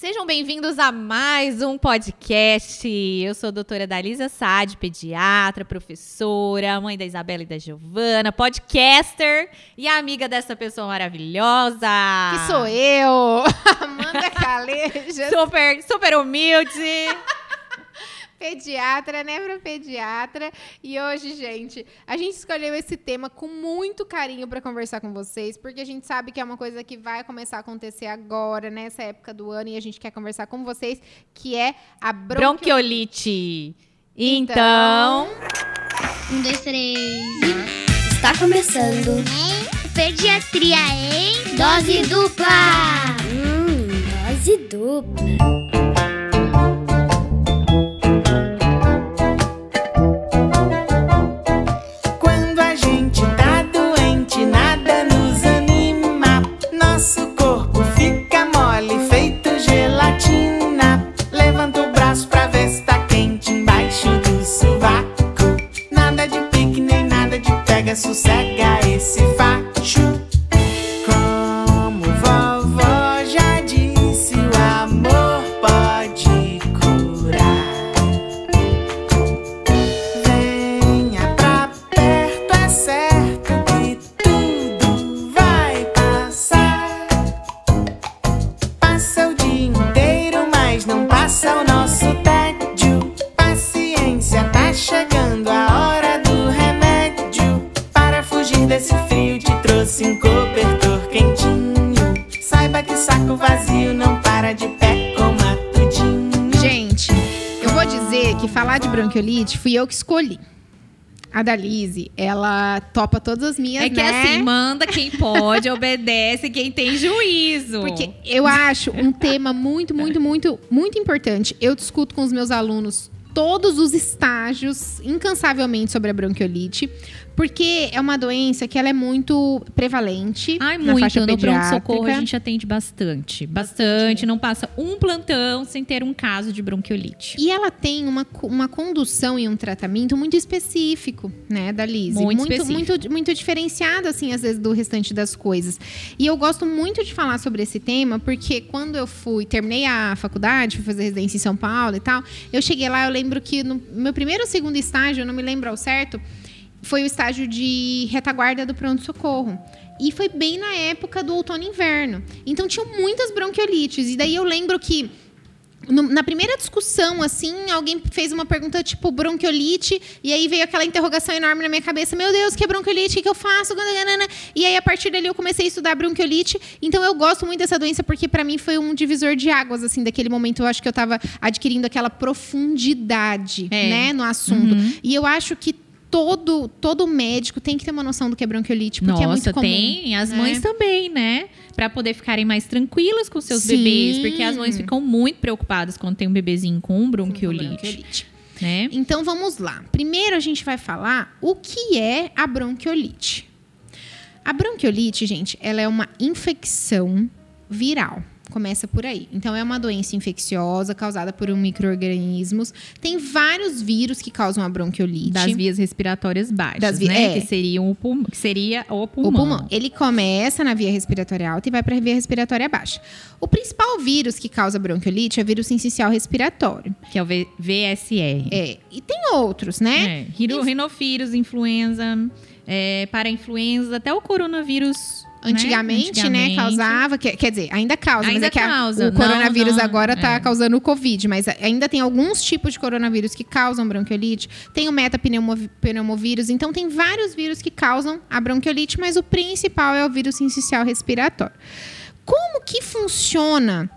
Sejam bem-vindos a mais um podcast. Eu sou a doutora Dalisa Sade, pediatra, professora, mãe da Isabela e da Giovana, podcaster e amiga dessa pessoa maravilhosa. Que sou eu, Amanda Caleja. super, super humilde. Pediatra, neuropediatra. E hoje, gente, a gente escolheu esse tema com muito carinho para conversar com vocês, porque a gente sabe que é uma coisa que vai começar a acontecer agora, nessa época do ano, e a gente quer conversar com vocês, que é a bronquiolite. Bronquiolite. Então, Um, dois, três. Está começando. Pediatria em dose dupla. Hum, dose dupla. Bronquiolite fui eu que escolhi. A Dalise, ela topa todas as minhas, é que né? assim, manda quem pode, obedece quem tem juízo. Porque eu acho um tema muito, muito, muito, muito importante. Eu discuto com os meus alunos todos os estágios, incansavelmente, sobre a bronquiolite. Porque é uma doença que ela é muito prevalente Ai, na muito. faixa No pronto-socorro a gente atende bastante. Bastante. Não passa um plantão sem ter um caso de bronquiolite. E ela tem uma, uma condução e um tratamento muito específico, né, da Lise? Muito muito, específico. muito, muito diferenciado, assim, às vezes, do restante das coisas. E eu gosto muito de falar sobre esse tema, porque quando eu fui, terminei a faculdade, fui fazer residência em São Paulo e tal, eu cheguei lá, eu lembro que no meu primeiro ou segundo estágio, eu não me lembro ao certo, foi o estágio de retaguarda do pronto-socorro. E foi bem na época do outono e inverno. Então tinham muitas bronquiolites. E daí eu lembro que na primeira discussão, assim, alguém fez uma pergunta tipo bronquiolite, e aí veio aquela interrogação enorme na minha cabeça: Meu Deus, que é bronquiolite? O que, que eu faço? E aí, a partir dali, eu comecei a estudar bronquiolite. Então, eu gosto muito dessa doença porque, para mim, foi um divisor de águas, assim, daquele momento. Eu acho que eu estava adquirindo aquela profundidade, É. né, no assunto. Uhum. E eu acho que todo, todo médico tem que ter uma noção do que é bronquiolite, porque é muito Nossa, comum. tem. As né? mães também, né? Pra poder ficarem mais tranquilas com seus Sim. bebês. Porque as mães ficam muito preocupadas quando tem um bebezinho com bronquiolite, bronquiolite. né? Então vamos lá. Primeiro a gente vai falar o que é a bronquiolite. A bronquiolite, gente, ela é uma infecção viral. Começa por aí. Então, é uma doença infecciosa causada por um micro-organismos. Tem vários vírus que causam a bronquiolite. Das vias respiratórias baixas, Das vi- né? é. Que, seriam o pulmão, que seria o O pulmão. pulmão. Ele começa na via respiratória alta e vai para a via respiratória baixa. O principal vírus que causa bronquiolite é o vírus sincicial respiratório. Que é o V- VSR. É, e tem outros, né? É, rino- Rinofírus, influenza, é, para-influenza, até o coronavírus. Né? Antigamente, né, causava, que- quer dizer, ainda causa, mas Ainda é que a- causa. o coronavírus Não, não, agora tá é. causando o Covid, mas ainda tem alguns tipos de coronavírus que causam bronquiolite. Tem o metapneumovírus, então tem vários vírus que causam a bronquiolite, mas o principal é o vírus sincicial respiratório. Como que funciona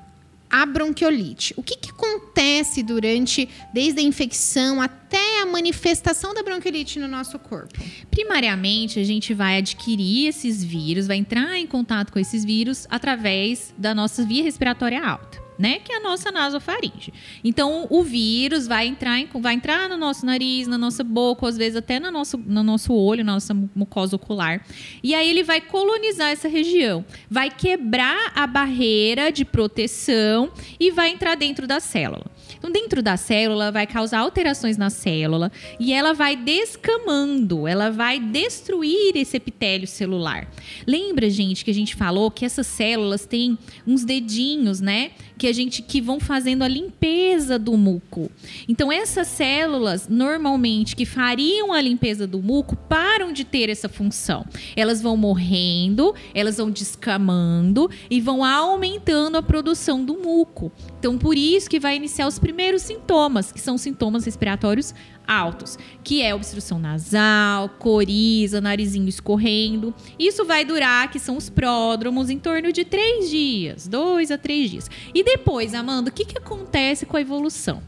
a bronquiolite? O que, que acontece durante, desde a infecção até a manifestação da bronquiolite no nosso corpo? Primariamente, a gente vai adquirir esses vírus, vai entrar em contato com esses vírus através da nossa via respiratória alta. Né, que é a nossa nasofaringe. Então, o vírus vai entrar, em- vai entrar no nosso nariz, na nossa boca, às vezes até no nosso, no nosso olho, na nossa mucosa ocular. E aí ele vai colonizar essa região, vai quebrar a barreira de proteção e vai entrar dentro da célula. Então, dentro da célula, vai causar alterações na célula e ela vai descamando, ela vai destruir esse epitélio celular. Lembra, gente, que a gente falou que essas células têm uns dedinhos, né? Que a gente que vão fazendo a limpeza do muco. Então essas células normalmente que fariam a limpeza do muco param de ter essa função. Elas vão morrendo, elas vão descamando e vão aumentando a produção do muco. Então por isso que vai iniciar os primeiros sintomas, que são sintomas respiratórios altos, que é obstrução nasal, coriza, narizinho escorrendo. Isso vai durar, que são os pródromos, em torno de três dias, dois a três dias. E depois, Amanda, o que, que acontece com a evolução?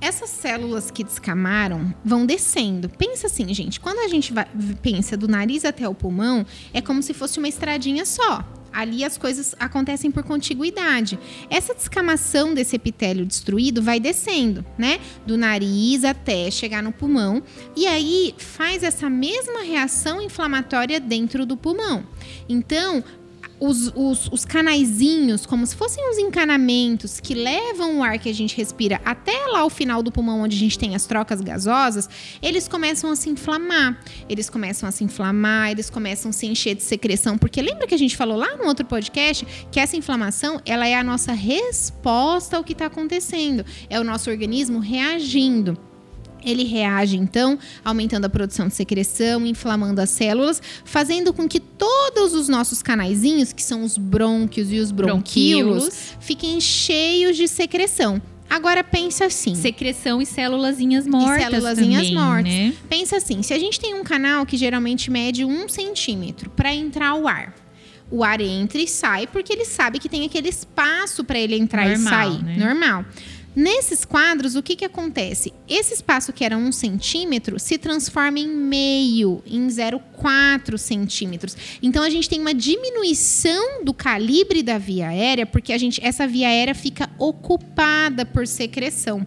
Essas células que descamaram vão descendo. Pensa assim, gente, quando a gente vai, pensa do nariz até o pulmão, é como se fosse uma estradinha só ali as coisas acontecem por contiguidade. Essa descamação desse epitélio destruído vai descendo, né? Do nariz até chegar no pulmão. E aí faz essa mesma reação inflamatória dentro do pulmão. Então, os, os, os canaizinhos, como se fossem os encanamentos que levam o ar que a gente respira até lá o final do pulmão, onde a gente tem as trocas gasosas, eles começam a se inflamar. Eles começam a se inflamar, eles começam a se encher de secreção. Porque lembra que a gente falou lá no outro podcast que essa inflamação ela é a nossa resposta ao que está acontecendo. É o nosso organismo reagindo. Ele reage, então, aumentando a produção de secreção, inflamando as células, fazendo com que todos os nossos canaizinhos, que são os brônquios e os bronquíolos, bronquíolos. fiquem cheios de secreção. Agora pensa assim. Secreção e célulazinhas mortas. E célulazinhas mortas. Né? Pensa assim: se a gente tem um canal que geralmente mede um centímetro para entrar o ar. O ar entra e sai porque ele sabe que tem aquele espaço para ele entrar Normal, e sair. Né? Normal. Nesses quadros, o que, que acontece? Esse espaço que era um centímetro se transforma em meio, em 0,4 centímetros. Então a gente tem uma diminuição do calibre da via aérea, porque a gente, essa via aérea fica ocupada por secreção.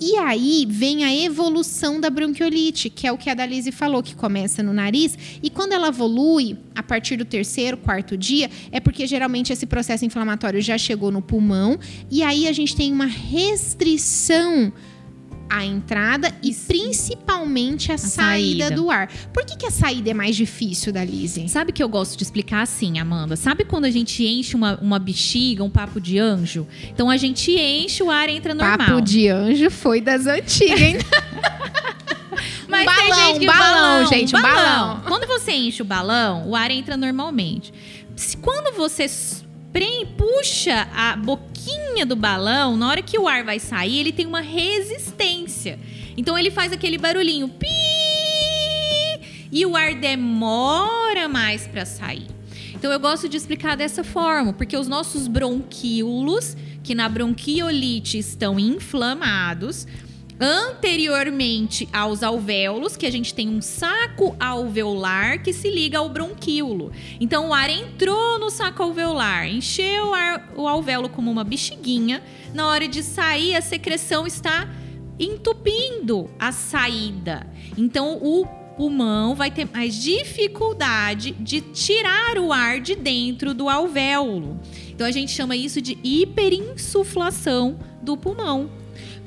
E aí vem a evolução da bronquiolite, que é o que a Dalise falou, que começa no nariz. E quando ela evolui, a partir do terceiro, quarto dia, é porque geralmente esse processo inflamatório já chegou no pulmão. E aí a gente tem uma restrição a entrada e principalmente a, a saída. saída. do ar. Por que, que a saída é mais difícil da Lizzie? Sabe que eu gosto de explicar assim, Amanda? Sabe quando a gente enche uma, uma bexiga, um papo de anjo? Então a gente enche, o ar entra normal. Papo de anjo foi das antigas, hein? Mas balão, um balão, balão, gente, balão. balão. Quando você enche o balão, o ar entra normalmente. Se, quando você puxa a boquinha do balão, na hora que o ar vai sair, ele tem uma resistência. Então ele faz aquele barulhinho pi e o ar demora mais para sair. Então eu gosto de explicar dessa forma, porque os nossos bronquíolos, que na bronquiolite estão inflamados, anteriormente aos alvéolos, que a gente tem um saco alveolar que se liga ao bronquíolo. Então o ar entrou no saco alveolar, encheu o, alvéolo como uma bexiguinha. Na hora de sair, a secreção está entupindo a saída. Então o pulmão vai ter mais dificuldade de tirar o ar de dentro do alvéolo. Então a gente chama isso de hiperinsuflação do pulmão.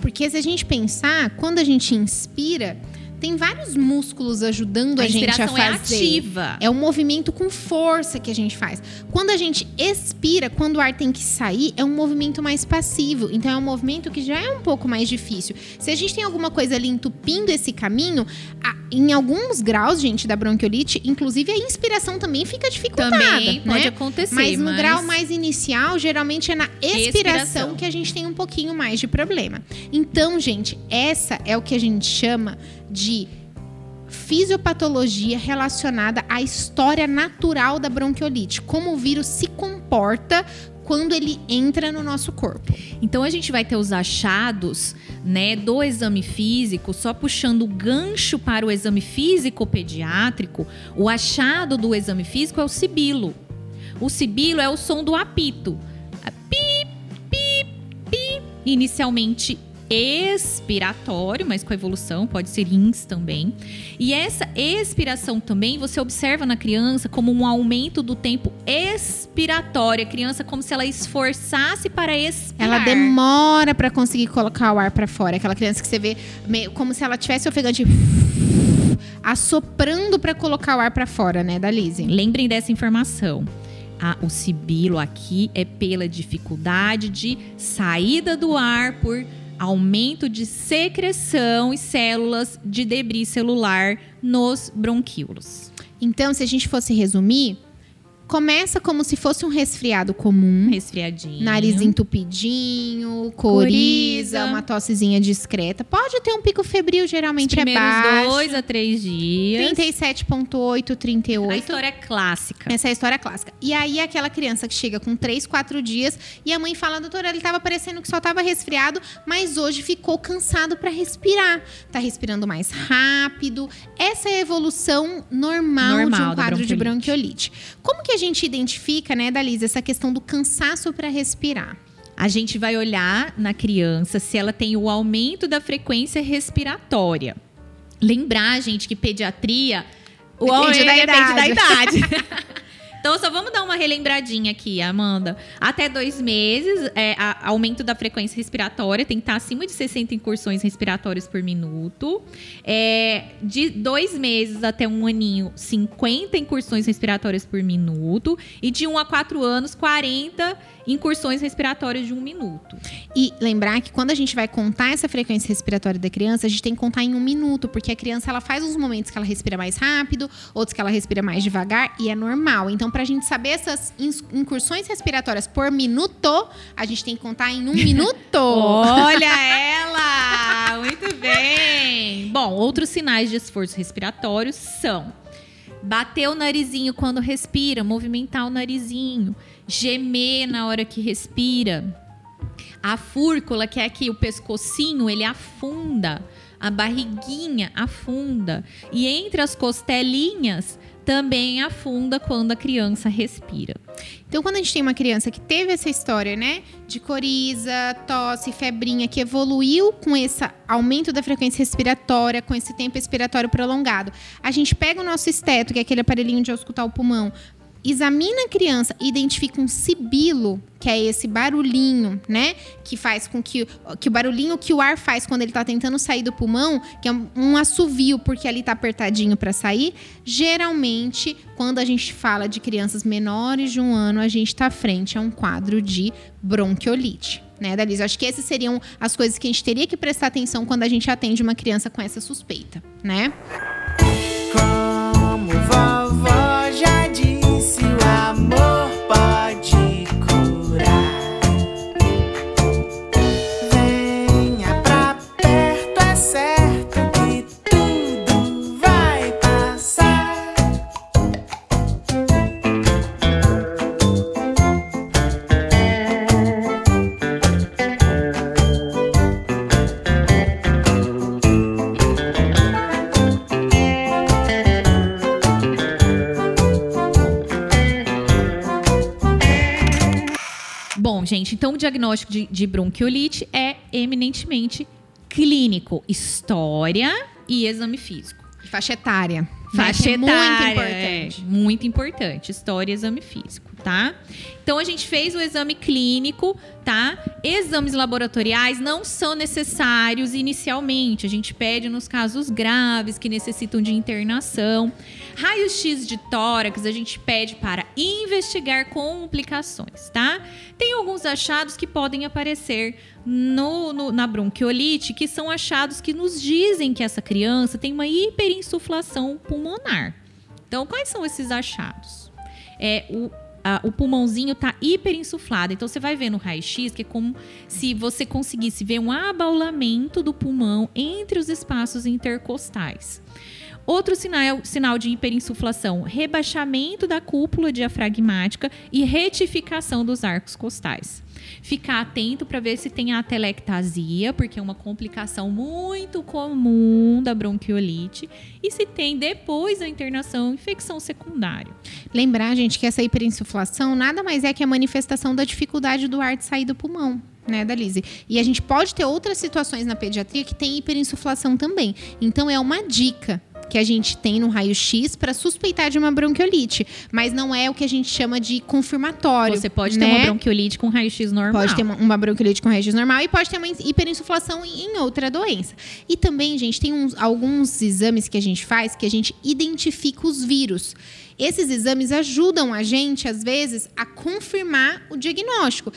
Porque se a gente pensar, quando a gente inspira, tem vários músculos ajudando a, a gente a é fazer. É ativa. É um movimento com força que a gente faz. Quando a gente expira, quando o ar tem que sair, é um movimento mais passivo. Então é um movimento que já é um pouco mais difícil. Se a gente tem alguma coisa ali entupindo esse caminho, a, em alguns graus, gente, da bronquiolite, inclusive a inspiração também fica dificultada. Também né? pode acontecer. Mas no mas... grau mais inicial, geralmente é na expiração, expiração que a gente tem um pouquinho mais de problema. Então, gente, essa é o que a gente chama de fisiopatologia relacionada à história natural da bronquiolite, como o vírus se comporta quando ele entra no nosso corpo. Então a gente vai ter os achados, né, do exame físico, só puxando o gancho para o exame físico pediátrico, o achado do exame físico é o sibilo. O sibilo é o som do apito. Pi, pi, pi. Inicialmente expiratório, mas com a evolução pode ser ins também. E essa expiração também você observa na criança como um aumento do tempo expiratório. A criança como se ela esforçasse para expirar. Ela demora para conseguir colocar o ar para fora. Aquela criança que você vê meio, como se ela tivesse ofegante assoprando para colocar o ar para fora, né, da Lizzie. Lembrem dessa informação. a- o sibilo aqui é pela dificuldade de saída do ar por aumento de secreção e células de debris celular nos bronquíolos. Então, se a gente fosse resumir, começa como se fosse um resfriado comum. Resfriadinho. Nariz entupidinho, coriza, Coriza. uma tossezinha discreta. Pode ter um pico febril, geralmente é baixo. dois a três dias. 37,8, A 38. história é clássica. Essa é a história clássica. E aí, aquela criança que chega com 3, 4 dias e a mãe fala, doutora, ele tava parecendo que só tava resfriado, mas hoje ficou cansado para respirar. Tá respirando mais rápido. Essa é a evolução normal, de Normal um da quadro de bronquiolite. bronquiolite. Como que a gente identifica, né, Dalisa, essa questão do cansaço para respirar? A gente vai olhar na criança se ela tem o aumento da frequência respiratória. Lembrar, gente, que pediatria o Depende da depende da idade. Então, só vamos dar uma relembradinha aqui, Amanda. Até dois meses, é, a- aumento da frequência respiratória tem que estar acima de 60 incursões respiratórias por minuto. É, de dois meses até um aninho, 50 incursões respiratórias por minuto. E de um a quatro anos, 40 incursões respiratórias de um minuto. E lembrar que quando a gente vai contar essa frequência respiratória da criança, a gente tem que contar em um minuto, porque a criança ela faz uns momentos que ela respira mais rápido, outros que ela respira mais devagar, e é normal. Então, pra gente saber essas incursões respiratórias por minuto, a gente tem que contar em um minuto. Olha ela! Muito bem! Bom, outros sinais de esforço respiratório são bater o narizinho quando respira, movimentar o narizinho, gemer na hora que respira. A fúrcula, que é aqui o pescocinho, ele afunda. A barriguinha afunda. E entre as costelinhas também afunda quando a criança respira. Então, quando a gente tem uma criança que teve essa história, né, de coriza, tosse, febrinha, que evoluiu com esse aumento da frequência respiratória, com esse tempo respiratório prolongado, a gente pega o nosso esteto, que é aquele aparelhinho de auscultar o pulmão, examina a criança e identifica um sibilo, que é esse barulhinho, né? Que faz com que, que o barulhinho que o ar faz quando ele tá tentando sair do pulmão, que é um, assovio porque ali tá apertadinho para sair. Geralmente, quando a gente fala de crianças menores de um ano, a gente tá frente a um quadro de bronquiolite. Né, Dalisa? Acho que essas seriam as coisas que a gente teria que prestar atenção quando a gente atende uma criança com essa suspeita, né? Então o diagnóstico de, de bronquiolite é eminentemente clínico, história e exame físico. Faixa etária. Faixa? Que etária, É muito importante. é, muito importante. História e exame físico, tá? Então a gente fez o exame clínico, tá? Exames laboratoriais não são necessários inicialmente. A gente pede nos casos graves que necessitam de internação. Raio-X de tórax a gente pede para investigar complicações, tá? Tem alguns achados que podem aparecer no, no- na bronquiolite, que são achados que nos dizem que essa criança tem uma hiperinsuflação pulmonar. Então, quais são esses achados? É, o, a- o pulmãozinho tá hiperinsuflado. Então, você vai ver no raio-x que é como se você conseguisse ver um abaulamento do pulmão entre os espaços intercostais. Outro sinal, sinal de hiperinsuflação, rebaixamento da cúpula diafragmática e retificação dos arcos costais. Ficar atento para ver se tem a atelectasia, porque é uma complicação muito comum da bronquiolite, e se tem depois da internação infecção secundária. Lembrar, gente, que essa hiperinsuflação nada mais é que a manifestação da dificuldade do ar de sair do pulmão. Né, Dalise? E a gente pode ter outras situações na pediatria que tem hiperinsuflação também. Então é uma dica que a gente tem no raio-x para suspeitar de uma bronquiolite, mas não é o que a gente chama de confirmatório. Você pode ter né? uma bronquiolite com raio-x normal. Pode ter uma, uma bronquiolite com raio-x normal e pode ter uma hiperinsuflação em, em outra doença. E também, gente, tem uns- alguns exames que a gente faz que a gente identifica os vírus. Esses exames ajudam a gente, às vezes, a confirmar o diagnóstico.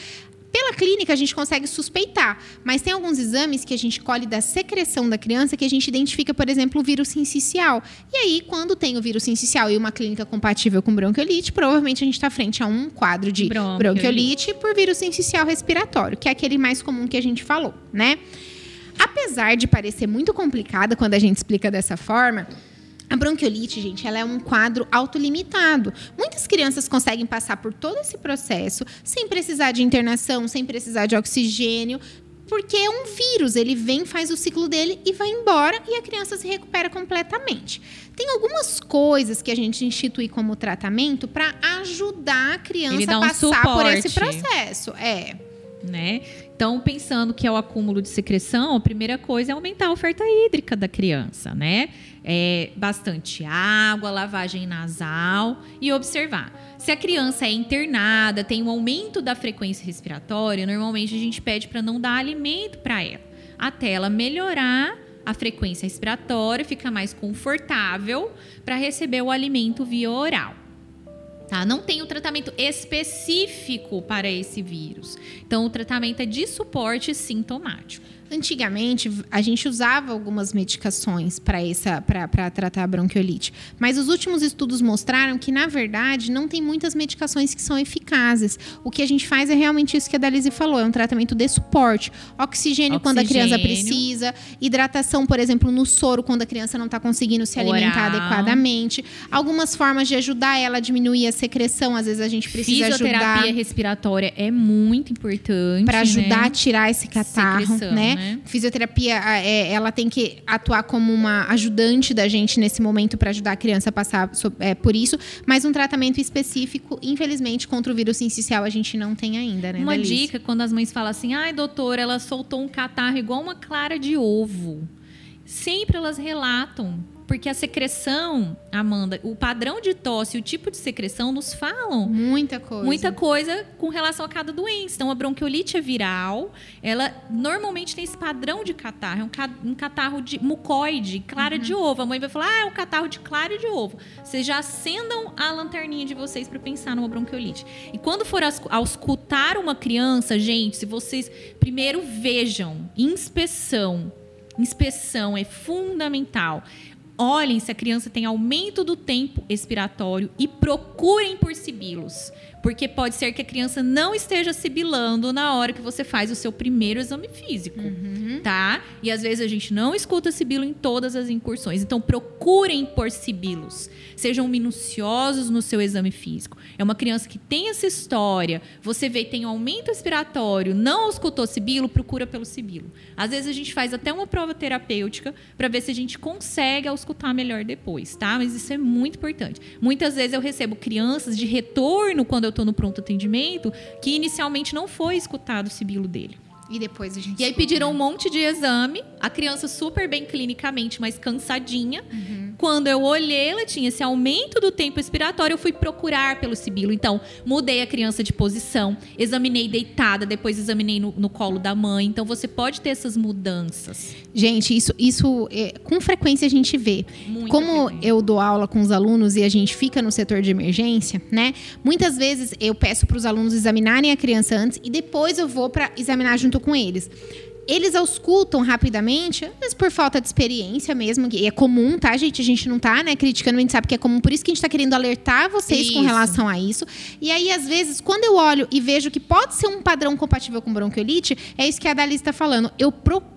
Pela clínica, a gente consegue suspeitar, mas tem alguns exames que a gente colhe da secreção da criança que a gente identifica, por exemplo, o vírus sincicial. E aí, quando tem o vírus sincicial e uma clínica compatível com bronquiolite, provavelmente a gente está frente a um quadro de Bronquiolite. bronquiolite por vírus sincicial respiratório, que é aquele mais comum que a gente falou, né? Apesar de parecer muito complicada quando a gente explica dessa forma, a bronquiolite, gente, ela é um quadro autolimitado. Muitas crianças conseguem passar por todo esse processo sem precisar de internação, sem precisar de oxigênio, porque é um vírus. Ele vem, faz o ciclo dele e vai embora e a criança se recupera completamente. Tem algumas coisas que a gente institui como tratamento para ajudar a criança a um passar por esse suporte. processo. É. né? Então, pensando que é o acúmulo de secreção, a primeira coisa é aumentar a oferta hídrica da criança, né? É bastante água, lavagem nasal e observar. Se a criança é internada, tem um aumento da frequência respiratória, normalmente a gente pede para não dar alimento para ela, até ela melhorar a frequência respiratória, ficar mais confortável para receber o alimento via oral. Tá? Não tem o tratamento específico para esse vírus. Então, o tratamento é de suporte sintomático. Antigamente, a gente usava algumas medicações para essa para tratar a bronquiolite, mas os últimos estudos mostraram que, na verdade, não tem muitas medicações que são eficazes. O que a gente faz é realmente isso que a Dalise falou, é um tratamento de suporte. Oxigênio, quando a criança Oxigênio. precisa, hidratação, por exemplo, no soro, quando a criança não está conseguindo se alimentar Oral. adequadamente. Algumas formas de ajudar ela a diminuir a secreção, às vezes a gente precisa Fisioterapia ajudar respiratória é muito importante. para ajudar né? a tirar esse catarro, Secreção, né? Né? Fisioterapia, a- é, ela tem que atuar como uma ajudante da gente nesse momento para ajudar a criança a passar é, por isso, mas um tratamento específico, infelizmente, contra o vírus sincicial a gente não tem ainda, né? Uma Dalise? dica quando as mães falam assim: ai, doutora, ela soltou um catarro igual uma clara de ovo. Sempre elas relatam. Porque a secreção, Amanda, o padrão de tosse e o tipo de secreção nos falam Muita coisa. muita coisa com relação a cada doença. Então, a bronquiolite é viral, ela normalmente tem esse padrão de catarro, é um, ca- um catarro de mucoide, clara de ovo. A mãe vai falar, ah, é um catarro de clara de ovo. Vocês já acendam a lanterninha de vocês para pensar numa bronquiolite. E quando for auscultar uma criança, gente, se vocês primeiro vejam, inspeção. Inspeção é fundamental. Olhem se a criança tem aumento do tempo expiratório e procurem por sibilos. Porque pode ser que a criança não esteja sibilando na hora que você faz o seu primeiro exame físico, tá? E às vezes a gente não escuta sibilo em todas as incursões. Então procurem por sibilos. Sejam minuciosos no seu exame físico. É uma criança que tem essa história, você vê tem um aumento respiratório, não escutou sibilo, procura pelo sibilo. Às vezes a gente faz até uma prova terapêutica para ver se a gente consegue auscultar melhor depois, tá? Mas isso é muito importante. Muitas vezes eu recebo crianças de retorno quando eu estou no pronto atendimento que inicialmente não foi escutado o sibilo dele. E depois a gente E aí pediram um monte de exame, a criança super bem clinicamente, mas cansadinha. Uhum. Quando eu olhei, ela tinha esse aumento do tempo expiratório, eu fui procurar pelo sibilo. Então, mudei a criança de posição, examinei deitada, depois examinei no, no colo da mãe. Então, você pode ter essas mudanças. Gente, isso, isso é, com frequência a gente vê. Como eu dou aula com os alunos e a gente fica no setor de emergência, né? Muitas vezes eu peço para os alunos examinarem a criança antes e depois eu vou para examinar junto com eles. Eles auscultam rapidamente, vezes por falta de experiência mesmo, e é comum, tá, gente? A gente não tá, né, criticando, a gente sabe que é comum, por isso que a gente tá querendo alertar vocês com Isso. relação a isso. E aí, às vezes, quando eu olho e vejo que pode ser um padrão compatível com bronquiolite, é isso que a Dalisa está falando. Eu procuro.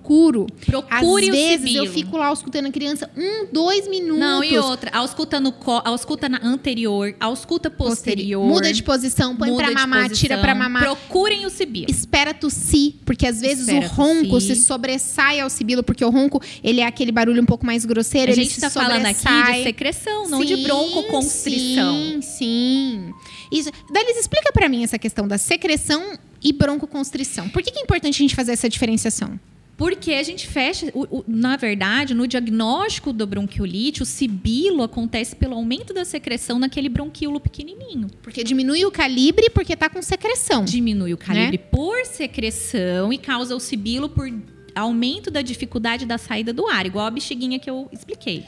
Procure Às o vezes sibilo. eu fico lá escutando a criança um, dois minutos. Não, e outra, ausculta no co, ausculta na anterior, ausculta posterior. Muda de posição, põe pra de mamar, posição. tira pra mamar. Procurem o sibilo. Espera tossir, porque às vezes Espera o ronco tossir. se sobressai ao sibilo, porque o ronco, ele é aquele barulho um pouco mais grosseiro, A ele gente está falando aqui de secreção, não de Sim, broncoconstrição. Sim, sim. Isso. Dalis, explica pra mim essa questão da secreção e broncoconstrição. Por que, que é importante a gente fazer essa diferenciação? Porque a gente fecha, o- o- na verdade, no diagnóstico do bronquiolite, o sibilo acontece pelo aumento da secreção naquele bronquíolo pequenininho. Porque diminui o calibre porque tá com secreção. Diminui o Né? calibre por secreção e causa o sibilo por aumento da dificuldade da saída do ar, igual a bexiguinha que eu expliquei.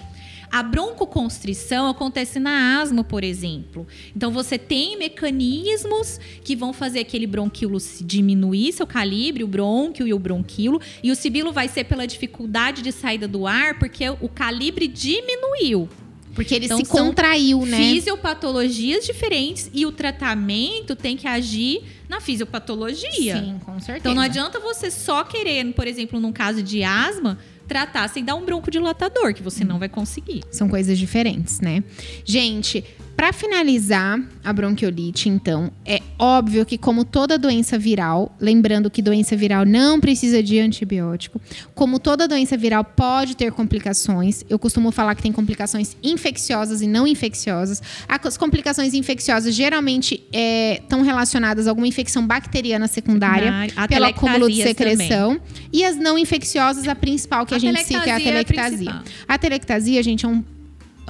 A broncoconstrição acontece na asma, por exemplo. Então você tem mecanismos que vão fazer aquele bronquíolo se diminuir seu calibre, o brônquio e o bronquíolo, e o sibilo vai ser pela dificuldade de saída do ar, porque o calibre diminuiu. Porque ele Então, se contraiu, né? Fisiopatologias diferentes e o tratamento tem que agir na fisiopatologia. Sim, com certeza. Então não adianta você só querer, por exemplo, num caso de asma, tratar sem dar um broncodilatador, que você não vai conseguir. São coisas diferentes, né? Gente, para finalizar a bronquiolite, então, é óbvio que como toda doença viral, lembrando que doença viral não precisa de antibiótico, como toda doença viral pode ter complicações, eu costumo falar que tem complicações infecciosas e não infecciosas. As complicações infecciosas geralmente estão relacionadas a alguma infecção bacteriana secundária, A pelo acúmulo de secreção. E as não infecciosas, a principal que a, gente cita é a telectasia é a. A telectasia, gente, é um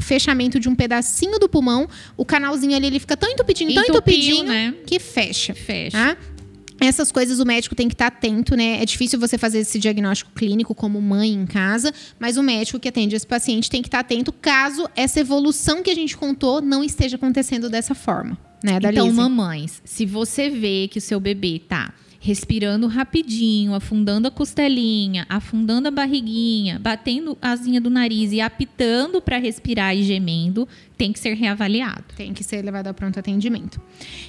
fechamento de um pedacinho do pulmão. O canalzinho ali, ele fica tão entupidinho, tão Entupiu, entupidinho, né? que fecha. Fecha. Tá? Essas coisas o médico tem que estar atento, né? É difícil você fazer esse diagnóstico clínico como mãe em casa, mas o médico que atende esse paciente tem que estar atento caso essa evolução que a gente contou não esteja acontecendo dessa forma, né, Então, Dalise? mamães, se você vê que o seu bebê tá respirando rapidinho, afundando a costelinha, afundando a barriguinha, batendo a asinha do nariz e apitando para respirar e gemendo, tem que ser reavaliado. Tem que ser levado a pronto atendimento.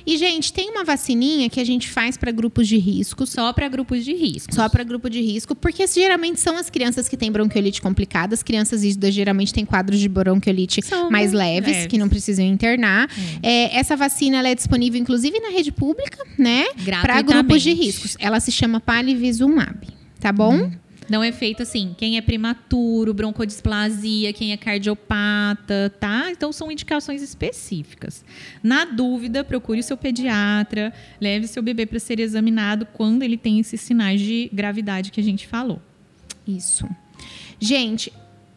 E, gente, tem uma vacininha que a gente faz para grupos de risco, Só para grupos de risco. Só para grupo de risco, porque geralmente são as crianças que têm bronquiolite complicada. As crianças ígidas geralmente têm quadros de bronquiolite São mais leves, leves. que não precisam internar. É, essa vacina é disponível, inclusive, na rede pública, né? Para grupos de Gratuitamente. Riscos. Ela se chama Palivizumab, tá bom? Não é feito assim, quem é prematuro, broncodisplasia, quem é cardiopata, tá? Então são indicações específicas. Na dúvida, procure o seu pediatra, leve seu bebê para ser examinado quando ele tem esses sinais de gravidade que a gente falou. Isso. Gente,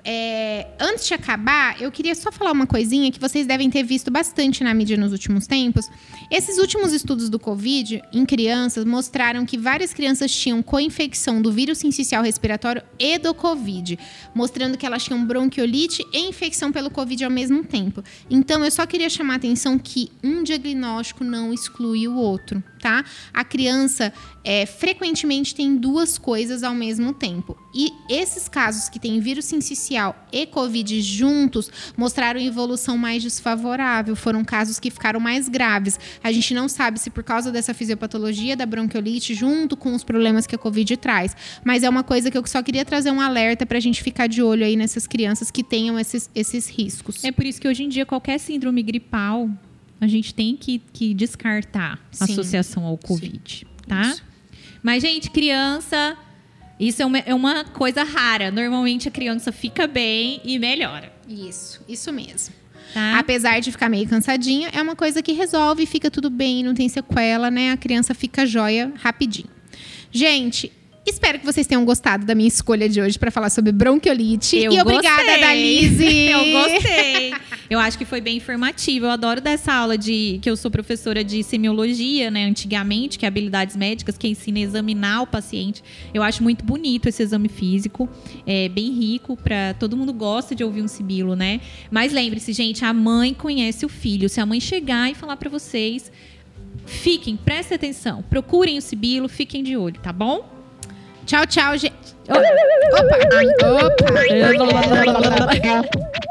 é, antes de acabar, eu queria só falar uma coisinha que vocês devem ter visto bastante na mídia nos últimos tempos. Esses últimos estudos do Covid em crianças mostraram que várias crianças tinham co-infecção do vírus sincicial respiratório e do Covid, mostrando que elas tinham bronquiolite e infecção pelo Covid ao mesmo tempo. Então, eu só queria chamar a atenção que um diagnóstico não exclui o outro, tá? A criança é, frequentemente tem duas coisas ao mesmo tempo. E esses casos que têm vírus sincicial e Covid juntos mostraram evolução mais desfavorável. Foram casos que ficaram mais graves. A gente não sabe se por causa dessa fisiopatologia da bronquiolite, junto com os problemas que a Covid traz. Mas é uma coisa que eu só queria trazer um alerta para a gente ficar de olho aí nessas crianças que tenham esses, esses riscos. É por isso que hoje em dia qualquer síndrome gripal a gente tem que, que descartar a Sim. associação ao Covid, tá? Isso. Mas, gente, criança, isso é uma, é uma coisa rara. Normalmente a criança fica bem e melhora, Isso, isso mesmo. tá? Apesar de ficar meio cansadinha, é uma coisa que resolve, fica tudo bem, não tem sequela, né? A criança fica jóia rapidinho. Gente, espero que vocês tenham gostado da minha escolha de hoje para falar sobre bronquiolite. Eu e obrigada, gostei. Dalise! Eu gostei. Eu acho que foi bem informativo. Eu adoro dessa aula de que eu sou professora de semiologia, né? Antigamente, que é habilidades médicas, que ensina a examinar o paciente. Eu acho muito bonito esse exame físico. É bem rico para todo mundo gosta de ouvir um sibilo, né? Mas lembre-se, gente, a mãe conhece o filho. Se a mãe chegar e falar para vocês, fiquem, prestem atenção, procurem o sibilo, fiquem de olho, tá bom? Tchau, tchau, gente. Opa! Opa!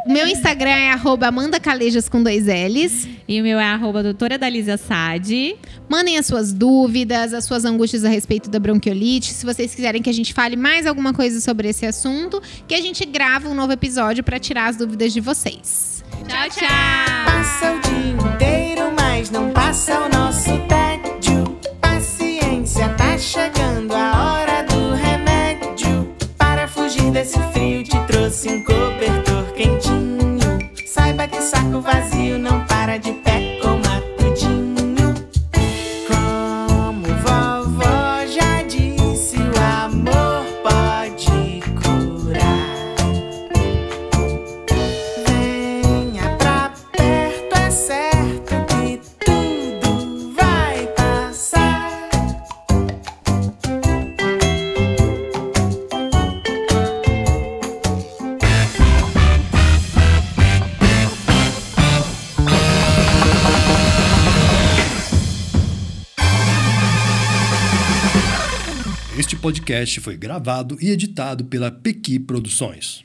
O meu Instagram é arroba Amanda Calejas com dois L's. E o meu é arroba doutora Dalisa Sade. Mandem as suas dúvidas, as suas angústias a respeito da bronquiolite. Se vocês quiserem que a gente fale mais alguma coisa sobre esse assunto, que a gente grava um novo episódio para tirar as dúvidas de vocês. Tchau, tchau! Passa o dia inteiro, mas não passa o nosso tédio. Paciência, tá chegando desse frio, te trouxe um cobertor quentinho. Saiba que saco vazio não podcast foi gravado e editado pela Pequi Produções.